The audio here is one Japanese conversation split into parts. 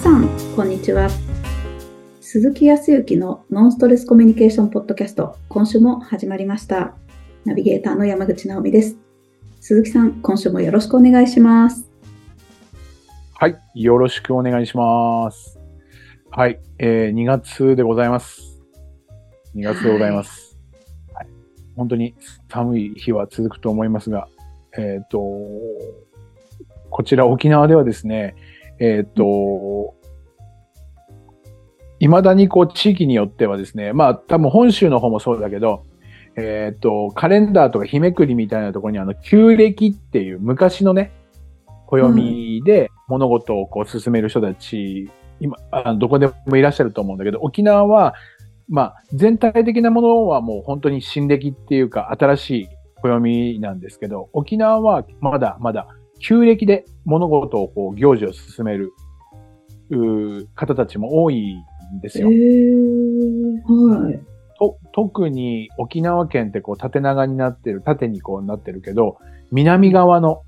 さん、こんにちは。鈴木康之のノンストレスコミュニケーションポッドキャスト、今週も始まりました。ナビゲーターの山口直美です。鈴木さん、今週もよろしくお願いします。はい。よろしくお願いします。はい。えー、2月でございます。2月でございます。はい。本当に寒い日は続くと思いますが、えっ、と、こちら沖縄ではですね、えっ、と、未だにこう地域によってはですね、まあ多分本州の方もそうだけど、えっ、と、カレンダーとか日めくりみたいなところにあの、旧暦っていう昔のね、暦で物事をこう進める人たち、今、あどこでもいらっしゃると思うんだけど、沖縄は、まあ、全体的なものはもう本当に新暦っていうか、新しい暦なんですけど、沖縄はまだまだ旧暦で物事をこう行事を進める方たちも多いんですえよ。ー、はい。と特に沖縄県ってこう縦長になってる、縦にこうなってるけど、南側の、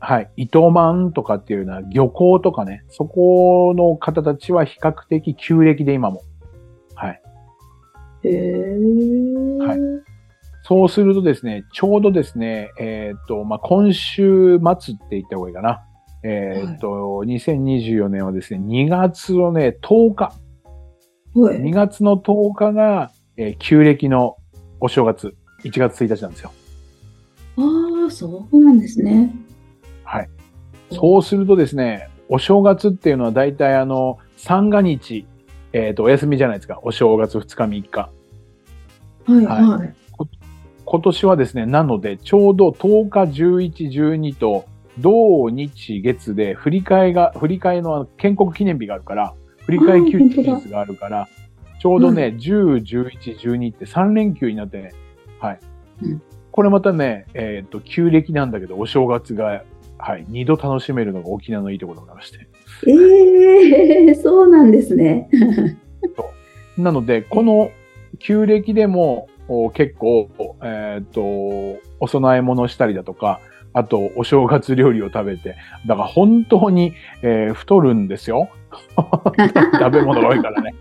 はい、糸満とかっていうような漁港とかね、そこの方たちは比較的旧暦で今も。はい。えー、はいそうするとですね、ちょうどですね、えーっと、まあ、今週末って言った方がいいかな。えーっと、2024年はですね、2月のね、10日。はい。2月の10日が、えー旧暦のお正月、1月1日なんですよ。ああ、そうなんですね。はい。そうするとですね、お正月っていうのは大体あの、三が日、えっ、と、お休みじゃないですか。お正月2日3日。はい、はいはい。今年はですね、なので、ちょうど10日、11、12と、土日月で振り替えが、振り替えの建国記念日があるから、振り替え休日があるから、ちょうどね、10、11、12って3連休になってね、はい。うんこれまたね、えっ、と、旧暦なんだけど、お正月が、はい、二度楽しめるのが沖縄のいいところでございまして。ええー、そうなんですね。なので、この旧暦でもお結構、えっ、と、お供え物したりだとか、あと、お正月料理を食べて、だから本当に、えー太るんですよ。食べ物が多いからね。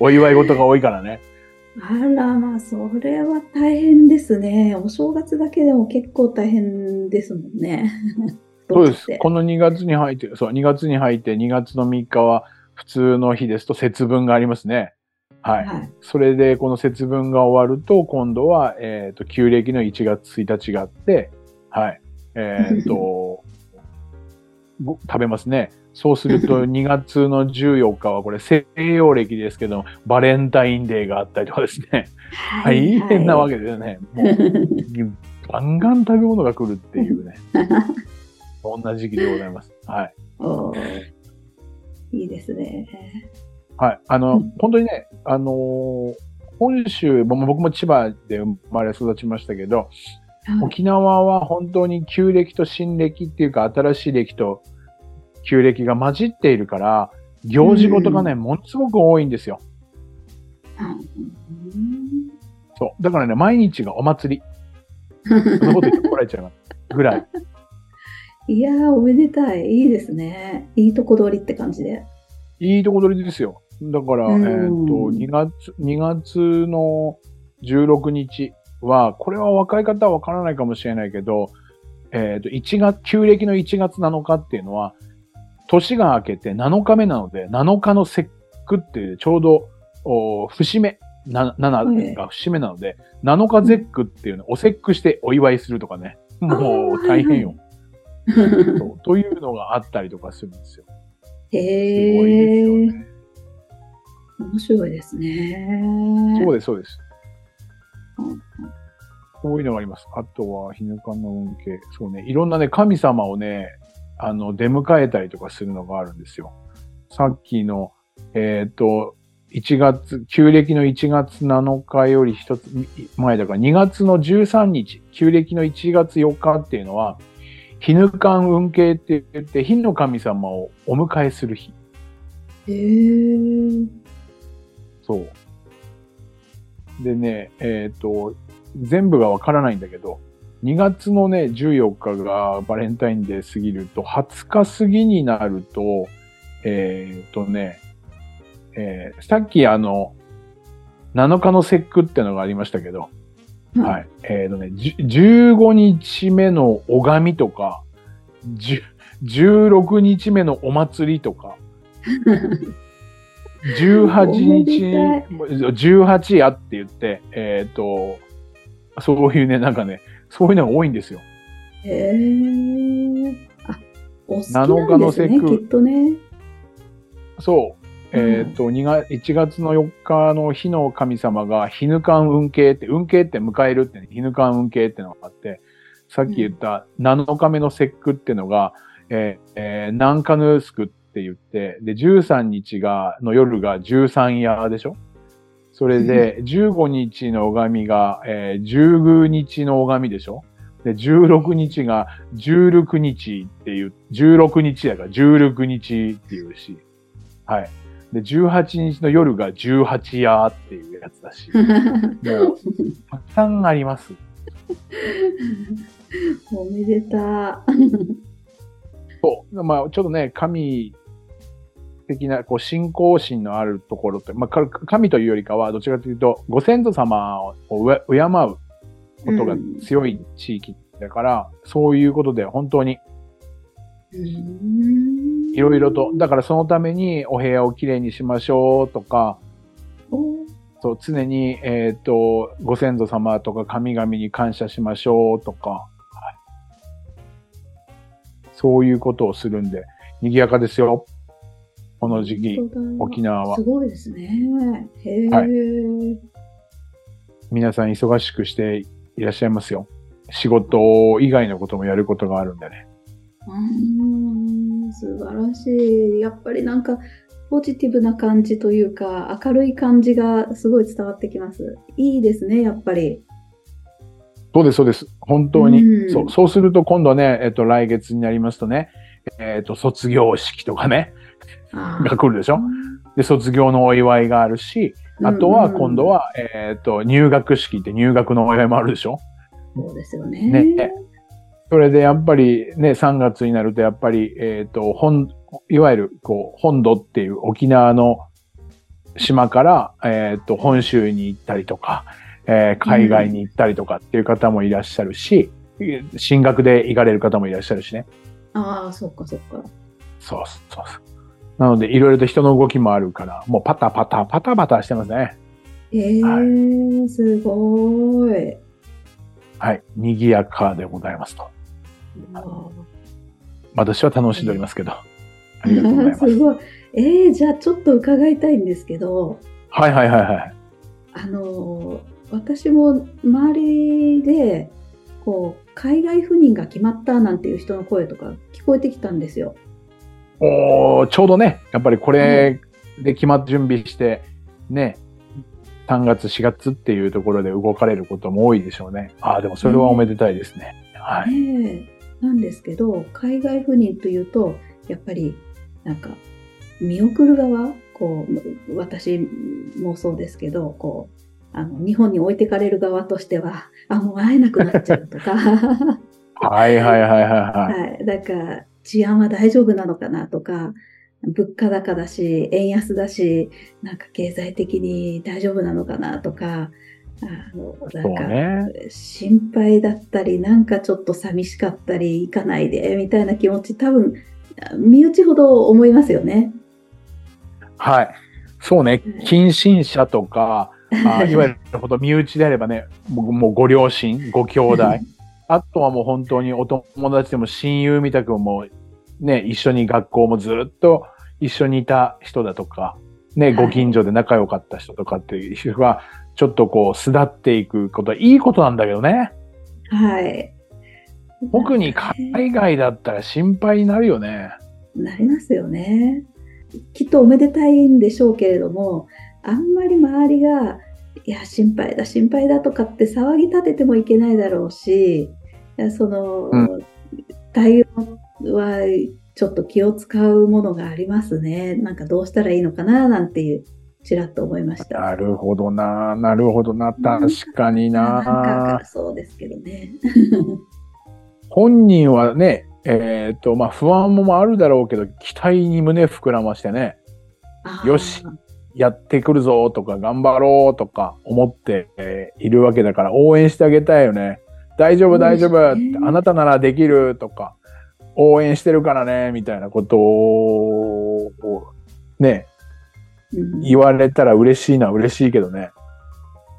お祝い事が多いからね。あら、まあ、それは大変ですね。お正月だけでも結構大変ですもんね。そうです。この2月に入って、そう、2月に入って2月の3日は普通の日ですと節分がありますね。はい。はい。それで、この節分が終わると、今度は、えっ、と、旧暦の1月1日があって、はい。えっ、と、ご食べますね。そうすると、2月の14日は、これ、西洋暦ですけど、バレンタインデーがあったりとかですね。大変なわけですよね。もう、ガンガン食べ物が来るっていうね。そんな時期でございます。はい。いいですね。はい。あの、うん本当にね、あのー本州、も僕も千葉で生まれ育ちましたけど、はい沖縄は本当に旧暦と新暦っていうか新しい暦と旧暦が混じっているから、行事事がね、ものすごく多いんですよ。うんそう。だからね、毎日がお祭り。そんなこと言って怒られちゃうぐらい。いやー、おめでたい。いいですね。いいとこ取りって感じで。いいとこ取りですよ。だから、うんえっ、と、2月、2月の16日は、これは若い方はわからないかもしれないけど、えっ、と、1月、旧暦の1月7日っていうのは、年が明けて7日目なので、7日の節句っていう、ちょうど、お節目、な7が節目なので、7日節句っていうの、お節句してお祝いするとかね。もう大変よ。というのがあったりとかするんですよ。すへごいですよえ、ね。面白いですね。そうです、そうです。うんこういうのがあります。あとは、日ぬかの運慶。そうね。いろんなね、神様をね、あの、出迎えたりとかするのがあるんですよ。さっきの、えっ、と、1月、旧暦の1月7日より一つ前だから、2月の13日、旧暦の1月4日っていうのは、日ぬかん運慶って言って、火の神様をお迎えする日。へえ。そう。でね、えっ、と、全部がわからないんだけど、2月のね、14日がバレンタインデー過ぎると、20日過ぎになると、えっ、とね、えーさっきあの、7日の節句ってのがありましたけど、はい。えっ、とね、じゅ15日目の拝みとか、じゅ16日目のお祭りとか、18日に、18やって言って、えっ、と、そういうね、なんかね、そういうのが多いんですよ。へえ。あ、お好きなん7日のですね、きっとね。そう。えっ、と、2月、1月の4日の日の神様が、日ぬかん運慶って、運慶って迎えるってね、日ぬかん運慶ってのがあって、さっき言った7日目の節句ってのが、えーえー南カヌスクって言って、で、13日が、の夜が13夜でしょ？それで、15日の拝みが、えー、19日の拝みでしょ？で、16日が16日っていう、16日だから16日っていうし、はい。で、18日の夜が18夜っていうやつだし、もう、たくさんあります。おめでた。そう。まあ、ちょっとね、神的な、こう、信仰心のあるところって、まあ、か神というよりかは、どちらかというと、ご先祖様を敬うことが強い地域だから、そういうことで本当にいろいろと、だからそのためにお部屋をきれいにしましょうとか、おそう常に、えっ、と、ご先祖様とか神々に感謝しましょうとか、はいそういうことをするんで、賑やかですよ。この時期、沖縄はす。ごいですね。へえ。は皆さん忙しくしていらっしゃいますよ。仕事以外のこともやることがあるんでね。うーん素晴らしい。やっぱりなんか、ポジティブな感じというか、明るい感じがすごい伝わってきます。いいですね、やっぱり。そうです、そうです。本当に。うんそう、そうすると今度ね、えっと、来月になりますとね、えっと、卒業式とかね、あが来るでしょ？で、卒業のお祝いがあるし、あとは今度は。は、えっと、入学式って入学のお祝いもあるでしょ？そうですよね。ねそれでやっぱりね、3月になるとやっぱり、えっ、と、本、いわゆる、こう、本土っていう沖縄の島から、えっ、と、本州に行ったりとか、えー海外に行ったりとかっていう方もいらっしゃるし、進学で行かれる方もいらっしゃるしね。ああ、そっかそっか。そうそうそう。なので、いろいろと人の動きもあるから、もうパタパタ、パタパタしてますね。ええはすごい。はい。賑やかでございますと。わ私は楽しんでおりますけど。あありがとうございます。すごい。えー、じゃあちょっと伺いたいんですけど、はいはいはいはい。あのー私も周りで、こう、海外赴任が決まったなんていう人の声とか聞こえてきたんですよ。おーちょうどね、やっぱりこれで決まって準備して、ね、3月、4月っていうところで動かれることも多いでしょうね。ああ、でもそれはおめでたいですね。はい。ねえなんですけど、海外赴任というと、やっぱり、なんか、見送る側、こう、私もそうですけど、こう、あの、日本に置いてかれる側としては、あ、もう会えなくなっちゃうとか、はいはいはいはいはい。はい。だから、治安は大丈夫なのかなとか、物価高だし、円安だし、なんか経済的に大丈夫なのかなとか、あの、なんか、ね。心配だったり、なんかちょっと寂しかったり、行かないで、みたいな気持ち、多分、身内ほど思いますよね。はい。そうね。近親者とか、あいわゆるほど身内であればね、もうご両親、ご兄弟、あとはもう本当にお友達でも親友みたくもね、一緒に学校もずっと一緒にいた人だとか、ね、はいご近所で仲良かった人とかっていう人が、ちょっとこう、巣立っていくことはいいことなんだけどね。はい。特に海外だったら心配になるよね。なりますよね。きっとおめでたいんでしょうけれども、あんまり周りが、いや、心配だ、心配だとかって騒ぎ立ててもいけないだろうし、いやその、う対応はちょっと気を使うものがありますね。なんかどうしたらいいのかな、なんていう、ちらっと思いました。なるほどな、なるほどな、確かになんかな。そうですけどね。本人はね、えっ、と、まあ不安もあるだろうけど、期待に胸膨らましてね、よしやってくるぞとか頑張ろうとか思ってえーいるわけだから応援してあげたいよね。大丈夫大丈夫、ねあなたならできるとか、応援してるからね、みたいなことを、ね、うん言われたら嬉しいのは嬉しいけどね。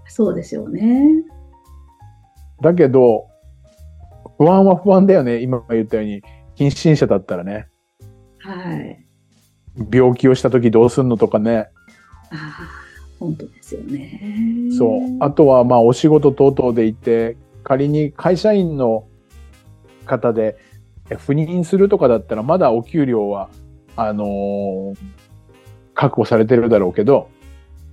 そうですよね。だけど、不安は不安だよね。今言ったように、近親者だったらね、はい。病気をした時どうすんのとかね。ああ、本当ですよね。そう。あとは、まあ、お仕事等々で行って、仮に会社員の方で、え赴任するとかだったら、まだお給料は、あのー確保されてるだろうけど、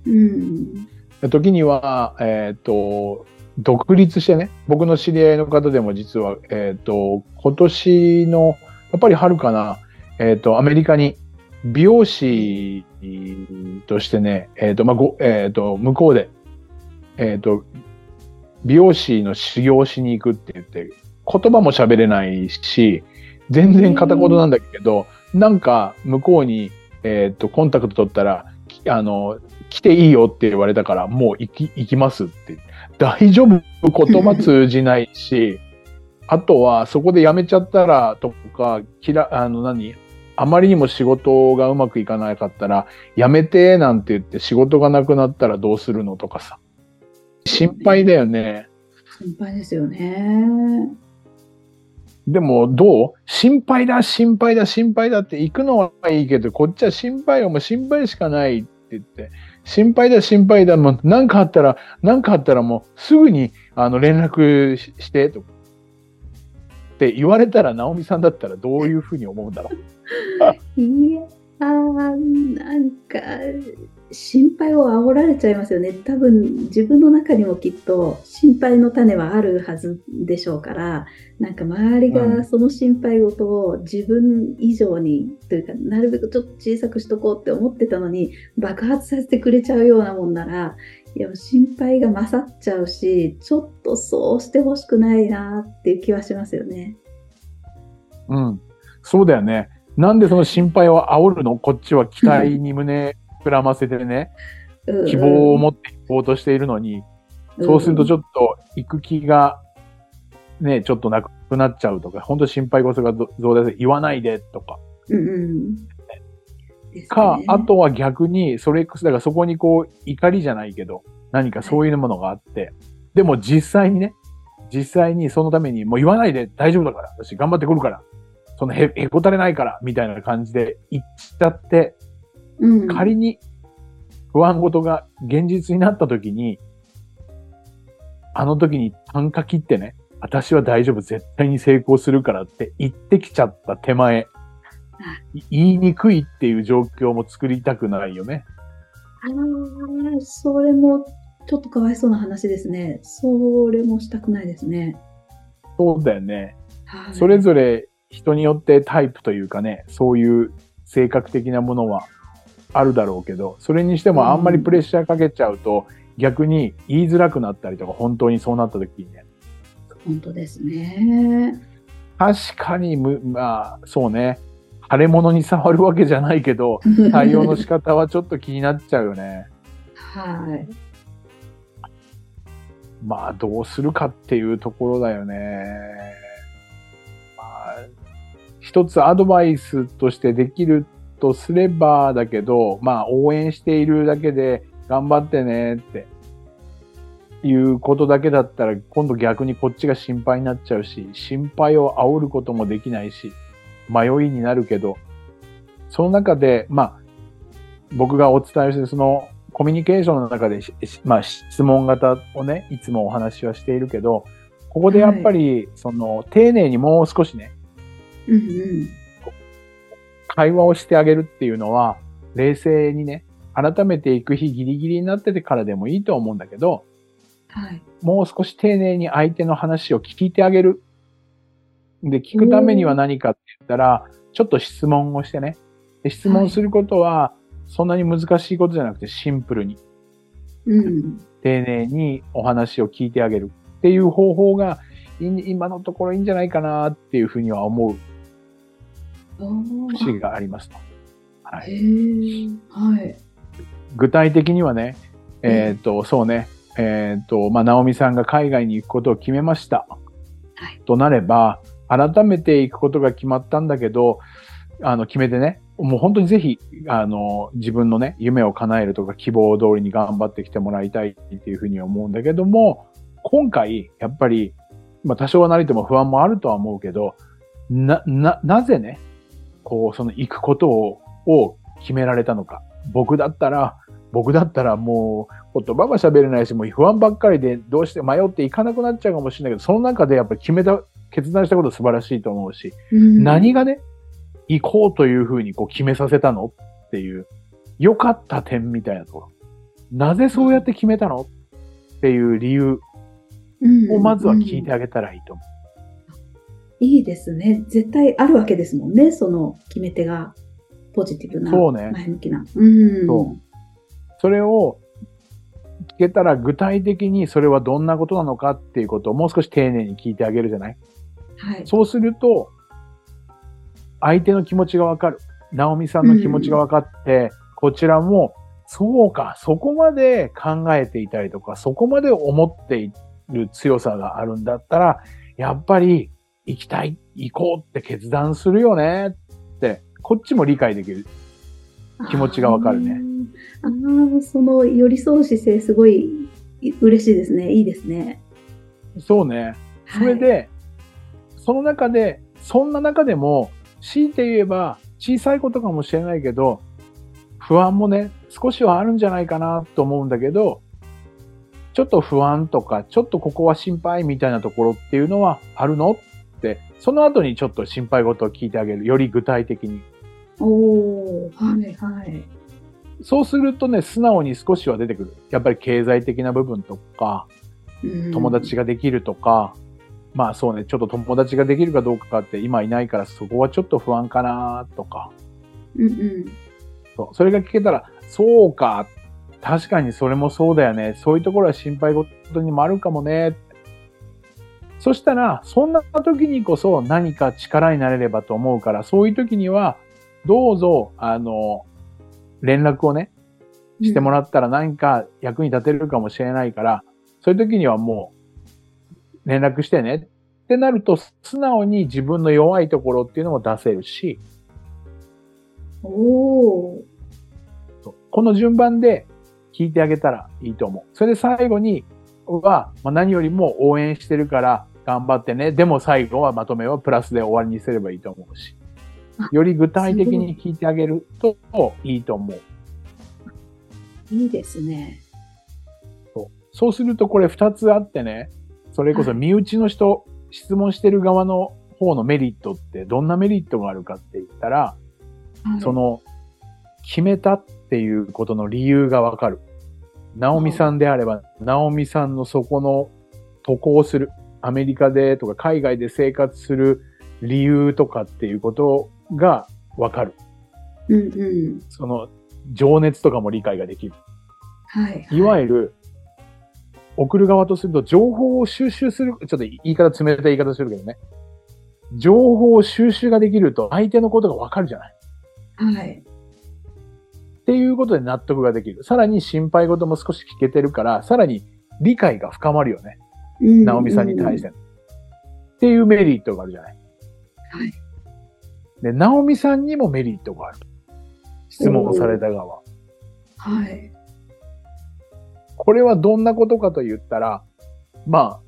うん。時には、えっ、と、独立してね、僕の知り合いの方でも実は、えっ、と、今年の、やっぱり春かな、えっ、と、アメリカに美容師としてね、えっ、と、まあ、ご、えっ、と、向こうで、えっ、と、美容師の修行しに行くって言って、言葉も喋れないし、全然片言なんだけど、なんか向こうに、えっ、と、コンタクト取ったら、あの、来ていいよって言われたから、もう行き、行きますって。大丈夫？言葉通じないし、あとはそこで辞めちゃったらとか、きら、あの何？あまりにも仕事がうまくいかなかったら、辞めてなんて言って仕事がなくなったらどうするのとかさ。心配だよね。心配ですよね。でもどう？心配だ、心配だ、心配だって行くのはいいけど、こっちは心配はもう心配しかないって言って、心配だ、心配だ、もう何かあったら、何かあったらもうすぐにあの連絡ししてと。って言われたら、直美さんだったらどういうふうに思うんだろう？いやー、なんか、心配を煽られちゃいますよね。多分、自分の中にもきっと心配の種はあるはずでしょうから、なんか周りがその心配事を自分以上に、というか、なるべくちょっと小さくしとこうって思ってたのに、爆発させてくれちゃうようなもんなら、いや、心配が勝っちゃうし、ちょっとそうしてほしくないなっていう気はしますよね。うん。そうだよね。なんでその心配を煽るの？こっちは期待に胸膨らませてね、うん希望を持っていこうとしているのに、そうするとちょっと行く気がね、ちょっとなくなっちゃうとか、本当心配事が増大で言わないでとか。うんうん。ですか、ねあとは逆に、それ、だからそこにこう、怒りじゃないけど、何かそういうものがあって、でも実際にね、実際にそのためにもう言わないで大丈夫だから、私頑張ってくるから、そのへ、へこたれないから、みたいな感じで言っちゃって、うん、仮に不安事が現実になった時に、あの時に単価切ってね、私は大丈夫、絶対に成功するからって言ってきちゃった手前、い言いにくいっていう状況も作りたくないよね。ああ、それもちょっとかわいそうな話ですね。それもしたくないですね。そうだよね。はいそれぞれ人によってタイプというかね、そういう性格的なものはあるだろうけど、それにしてもあんまりプレッシャーかけちゃうと、逆に言いづらくなったりとか、本当にそうなった時にね。本当ですね。確かにむ、まあ、そうね。腫れ物に触るわけじゃないけど、対応の仕方はちょっと気になっちゃうよね。はい。まあ、どうするかっていうところだよね。まあ、一つアドバイスとしてできるとすればだけど、まあ、応援しているだけで頑張ってねっていうことだけだったら、今度逆にこっちが心配になっちゃうし、心配を煽ることもできないし、迷いになるけど、その中で、まあ、僕がお伝えしてるそのコミュニケーションの中でまあ、質問型をね、いつもお話はしているけど、ここでやっぱり、その、丁寧にもう少しね、うんうん。会話をしてあげるっていうのは、冷静にね、改めていく日ギリギリになっててからでもいいと思うんだけど、はい。もう少し丁寧に相手の話を聞いてあげる。で、聞くためには何かったら、ちょっと質問をしてね。で質問することは、そんなに難しいことじゃなくてシンプルに、うん。丁寧にお話を聞いてあげるっていう方法が、い今のところいいんじゃないかなっていうふうには思う。節がありますと。はい、はい。具体的にはね、えっ、ー、と、そうね、えっ、ー、と、まあ、ナオミさんが海外に行くことを決めました。はい、となれば、改めて行くことが決まったんだけど、あの、決めてね、もう本当にぜひ、あの、自分のね、夢を叶えるとか希望通りに頑張ってきてもらいたいっていうふうに思うんだけども、今回、やっぱり、まあ多少はなりとも不安もあるとは思うけど、な、な、なぜね、こう、その行くことを、を決められたのか。僕だったら、僕だったらもう言葉も喋れないし、もう不安ばっかりでどうして迷っていかなくなっちゃうかもしれないけど、その中でやっぱり決めた、決断したこと素晴らしいと思うし、うん、何がね、行こうというふうにこう決めさせたのっていう、良かった点みたいなところ。なぜそうやって決めたのっていう理由をまずは聞いてあげたらいいと思う。いいですね。絶対あるわけですもんね。その決め手がポジティブな、そうね、前向きな。うん。そう。それを聞けたら具体的にそれはどんなことなのかっていうことをもう少し丁寧に聞いてあげるじゃない？はい。そうすると、相手の気持ちがわかる。ナオミさんの気持ちがわかって、うん、こちらも、そうか、そこまで考えていたりとか、そこまで思っている強さがあるんだったら、やっぱり行きたい、行こうって決断するよねって、こっちも理解できる気持ちがわかるね。ああ、その寄り添う姿勢すごい嬉しいですね。いいですね。そうね。それで、はい、その中で、そんな中でも、強いて言えば小さいことかもしれないけど、不安もね、少しはあるんじゃないかなと思うんだけど、ちょっと不安とか、ちょっとここは心配みたいなところっていうのはあるのって、その後にちょっと心配事を聞いてあげる。より具体的に。おはいはい。そうするとね、素直に少しは出てくる。やっぱり経済的な部分とか、友達ができるとか、まあそうね、ちょっと友達ができるかどうかって今いないからそこはちょっと不安かなとか。うんうん。そう。それが聞けたら、そうか。確かにそれもそうだよね。そういうところは心配事にもあるかもね。そしたら、そんな時にこそ何か力になれればと思うから、そういう時には、どうぞ、あの、連絡をね、してもらったら何か役に立てるかもしれないから、そういう時にはもう、連絡してねってなると、素直に自分の弱いところっていうのも出せるし、おこの順番で聞いてあげたらいいと思う。それで最後には、まあ、何よりも応援してるから頑張ってね。でも最後はまとめをプラスで終わりにすればいいと思うし。より具体的に聞いてあげるといいと思う。いいですね。そうそうするとこれ二つあってね、それこそ身内の人、はい、質問してる側の方のメリットってどんなメリットがあるかって言ったら、はい、その、決めたっていうことの理由がわかる。ナオミさんであれば、ナオミさんのそこの渡航する、アメリカでとか海外で生活する理由とかっていうことがわかる。うんうん。その情熱とかも理解ができる。はい、はい。いわゆる、送る側とすると、情報を収集する、ちょっと言い方冷たい言い方するけどね。情報を収集ができると、相手のことがわかるじゃない。はい。っていうことで納得ができる。さらに心配事も少し聞けてるから、さらに理解が深まるよね。うん、ナオミさんに対して。っていうメリットがあるじゃない。はい。で、ナオミさんにもメリットがある。質問された側。はい。これはどんなことかと言ったら、まあ、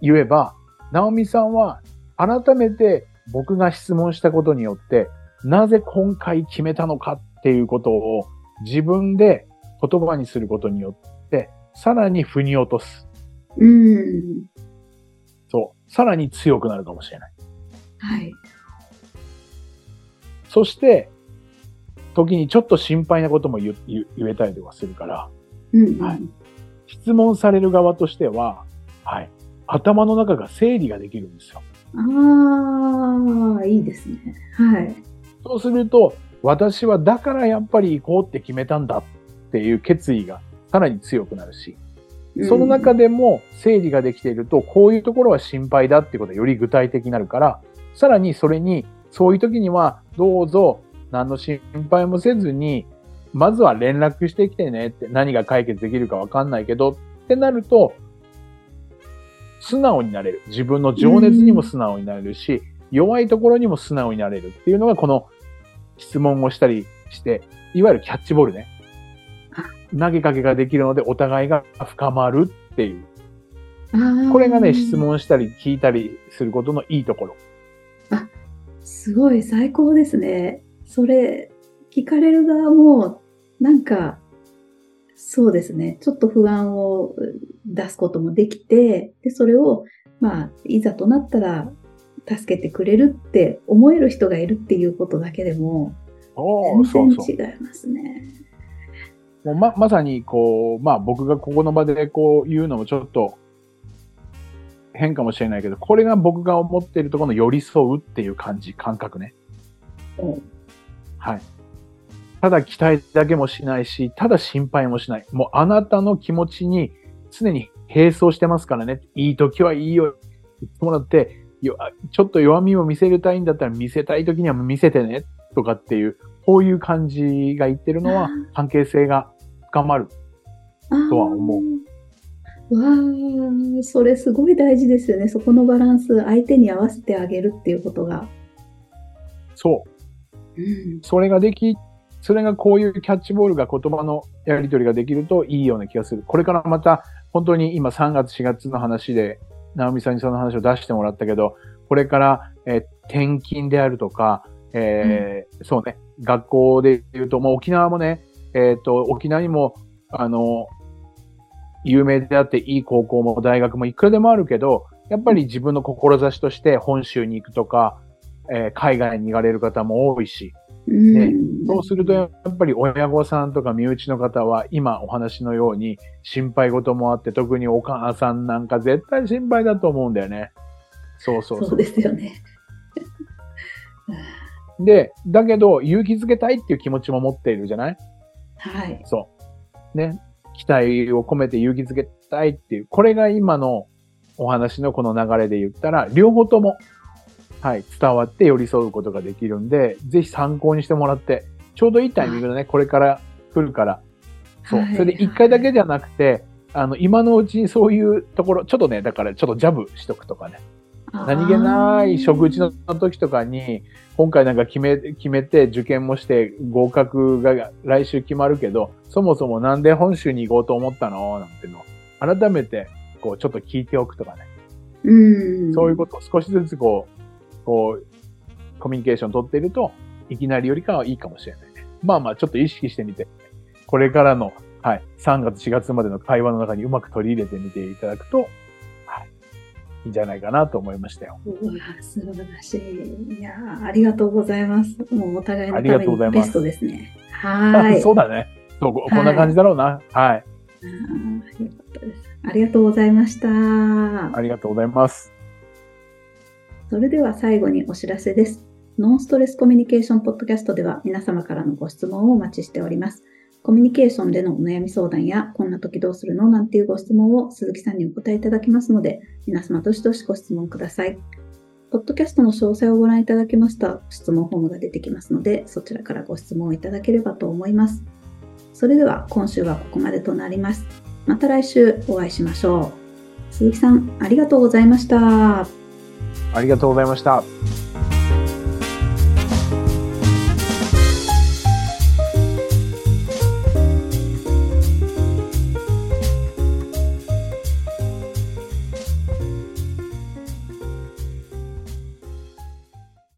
言えば、ナオミさんは改めて僕が質問したことによって、なぜ今回決めたのかっていうことを自分で言葉にすることによって、さらに腑に落とす。うん。そう。さらに強くなるかもしれない。はい。そして、時にちょっと心配なことも言えたりとかするから、うんうん、はい、質問される側としては、はい、頭の中が整理ができるんですよ。ああ、いいですね。はい。そうすると、私はだからやっぱり行こうって決めたんだっていう決意がさらに強くなるし、その中でも整理ができていると、こういうところは心配だっていうことがより具体的になるから、さらにそれにそういう時には、どうぞ、何の心配もせずに、まずは連絡してきてねって何が解決できるかわかんないけどってなると、素直になれる。自分の情熱にも素直になれるし、弱いところにも素直になれるっていうのがこの質問をしたりして、いわゆるキャッチボールね。投げかけができるのでお互いが深まるっていう。これがね、質問したり聞いたりすることのいいところ。あ、すごい最高ですね。それ、聞かれる側も、なんか、そうですね。ちょっと不安を出すこともできて、で、それを、まあ、いざとなったら、助けてくれるって思える人がいるっていうことだけでも、全然違いますね。もうま、まさに、こう、まあ僕がここの場でこう言うのもちょっと変かもしれないけど、これが僕が思っているところの寄り添うっていう感じ、感覚ね。はい。ただ期待だけもしないし、ただ心配もしない。もうあなたの気持ちに常に並走してますからね。いい時はいいよ。言ってもらって、ちょっと弱みを見せたいんだったら見せたい時には見せてね。とかっていう、こういう感じが言ってるのは関係性が深まるとは思う。わあ、それすごい大事ですよね。そこのバランス、相手に合わせてあげるっていうことが。そう。うん、それができ、それがこういうキャッチボールが言葉のやり取りができるといいような気がする。これからまた、本当に今3月4月の話で、直美さんにその話を出してもらったけど、これから、え転勤であるとか、えー、うん、そうね、学校で言うと、もう沖縄もね、えっ、ー、と、沖縄にも、あの、有名であっていい高校も大学もいくらでもあるけど、やっぱり自分の志として本州に行くとか、えー、海外に行かれる方も多いし、ね、そうするとやっぱり親御さんとか身内の方は今お話のように心配事もあって特にお母さんなんか絶対心配だと思うんだよね。そうそうそう。そうですよね。で、だけど勇気づけたいっていう気持ちも持っているじゃない？はい。そう。ね。期待を込めて勇気づけたいっていう、これが今のお話のこの流れで言ったら、両方とも、はい、伝わって寄り添うことができるんで、ぜひ参考にしてもらって、ちょうどいいタイミングでね、これから来るから、そう。それで一回だけじゃなくて、あの、今のうちにそういうところ、ちょっとね、だからちょっとジャブしとくとかね。何気ない食事の時とかに、今回なんか決め、決めて受験もして合格が来週決まるけど、そもそもなんで本州に行こうと思ったの？なんていうのを改めて、こう、ちょっと聞いておくとかね。うん。そういうことを少しずつこう、こう、コミュニケーション取っていると、いきなりよりかはいいかもしれないね。まあまあ、ちょっと意識してみて、これからの、はい、3月4月までの会話の中にうまく取り入れてみていただくと、いいんじゃないかなと思いましたよ。うわ素晴らしい。いやありがとうございます。もうお互いのためにベストですね。はい。そうだね。そう、こんな感じだろうな。はい。はい、あよかったです。ありがとうございました。ありがとうございます。それでは最後にお知らせです。ノンストレスコミュニケーションポッドキャストでは皆様からのご質問をお待ちしております。コミュニケーションでのお悩み相談や、こんな時どうするのなんていうご質問を鈴木さんにお答えいただきますので、皆様どしどしご質問ください。ポッドキャストの詳細をご覧いただけました質問フォームが出てきますので、そちらからご質問をいただければと思います。それでは今週はここまでとなります。また来週お会いしましょう。鈴木さん、ありがとうございました。ありがとうございました。